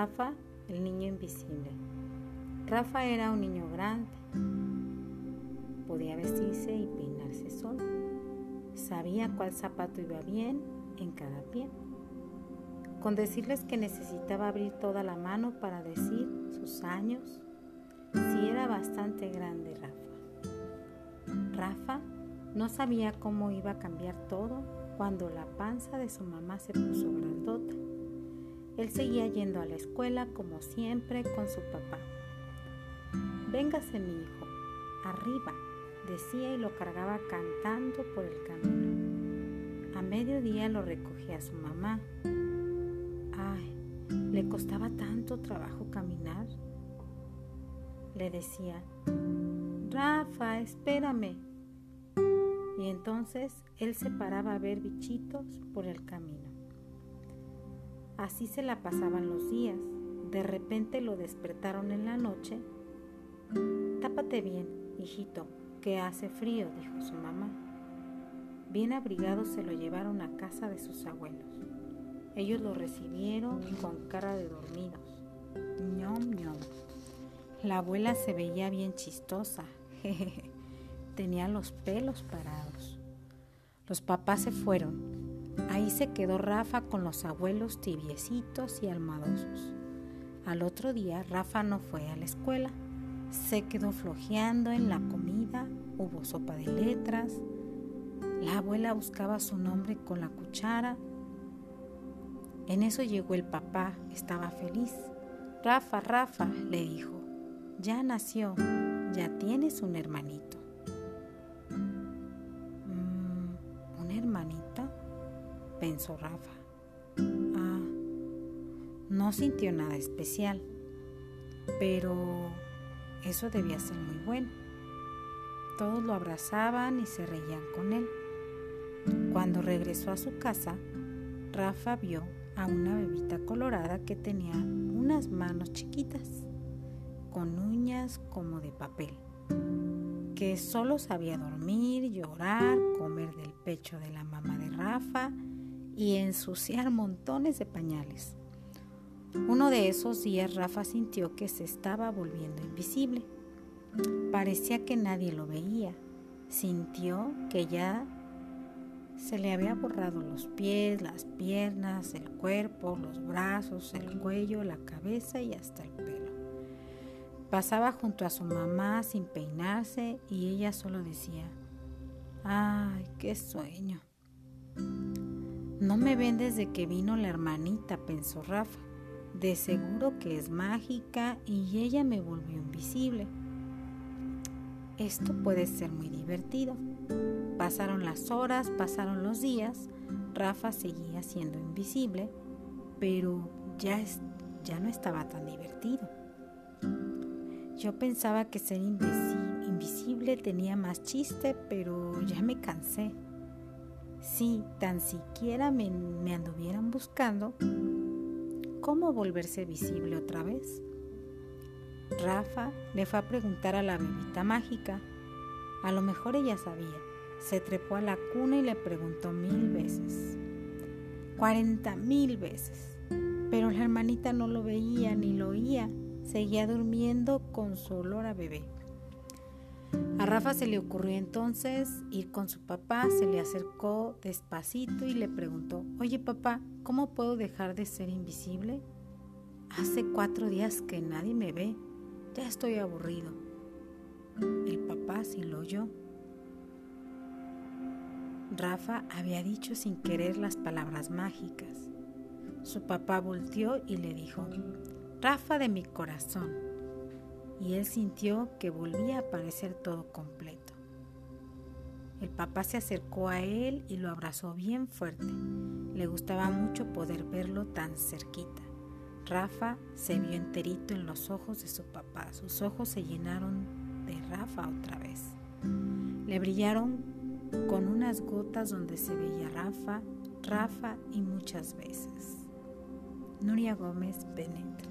Rafa, el niño invisible. Rafa era un niño grande. Podía vestirse y peinarse solo. Sabía cuál zapato iba bien en cada pie. Con decirles que necesitaba abrir toda la mano para decir sus años, si era bastante grande Rafa. Rafa no sabía cómo iba a cambiar todo cuando la panza de su mamá se puso grandota. Él seguía yendo a la escuela como siempre con su papá. Véngase mi hijo, arriba, decía y lo cargaba cantando por el camino. A mediodía lo recogía su mamá. Ay, le costaba tanto trabajo caminar. Le decía, Rafa, espérame, y entonces él se paraba a ver bichitos por el camino. Así se la pasaban los días. De repente lo despertaron en la noche. Tápate bien, hijito, que hace frío, dijo su mamá. Bien abrigado se lo llevaron a casa de sus abuelos. Ellos lo recibieron con cara de dormidos. ñom ñom. La abuela se veía bien chistosa. Jejeje tenía los pelos parados. Los papás se fueron. Ahí se quedó Rafa con los abuelos tibiecitos y almadosos. Al otro día Rafa no fue a la escuela. Se quedó flojeando en la comida, hubo sopa de letras. La abuela buscaba su nombre con la cuchara. En eso llegó el papá, estaba feliz. Rafa, Rafa, le dijo, ya nació, ya tienes un hermanito. Pensó Rafa. Ah, no sintió nada especial, pero eso debía ser muy bueno. Todos lo abrazaban y se reían con él. Cuando regresó a su casa, Rafa vio a una bebita colorada que tenía unas manos chiquitas, con uñas como de papel, que solo sabía dormir, llorar, comer del pecho de la mamá de Rafa y ensuciar montones de pañales. Uno de esos días Rafa sintió que se estaba volviendo invisible. Parecía que nadie lo veía. Sintió que ya se le había borrado los pies, las piernas, el cuerpo, los brazos, el cuello, la cabeza y hasta el pelo. Pasaba junto a su mamá sin peinarse y ella solo decía, ¡ay, qué sueño! No me ven desde que vino la hermanita, pensó Rafa. De seguro que es mágica y ella me volvió invisible. Esto puede ser muy divertido. Pasaron las horas, pasaron los días. Rafa seguía siendo invisible, pero ya, ya no estaba tan divertido. Yo pensaba que ser invisible tenía más chiste, pero ya me cansé. Si tan siquiera me, anduvieran buscando, ¿cómo volverse visible otra vez? Rafa le fue a preguntar a la bebita mágica. A lo mejor ella sabía. Se trepó a la cuna y le preguntó mil veces. Cuarenta mil veces. Pero la hermanita no lo veía ni lo oía. Seguía durmiendo con su olor a bebé. Rafa se le ocurrió entonces ir con su papá, se le acercó despacito y le preguntó, oye papá, ¿cómo puedo dejar de ser invisible? Hace cuatro días que nadie me ve, ya estoy aburrido. El papá sí lo oyó. Rafa había dicho sin querer las palabras mágicas. Su papá volteó y le dijo, Rafa de mi corazón, y él sintió que volvía a parecer todo completo. El papá se acercó a él y lo abrazó bien fuerte. Le gustaba mucho poder verlo tan cerquita. Rafa se vio enterito en los ojos de su papá. Sus ojos se llenaron de Rafa otra vez. Le brillaron con unas gotas donde se veía Rafa, Rafa y muchas veces. Nuria Gómez Bennett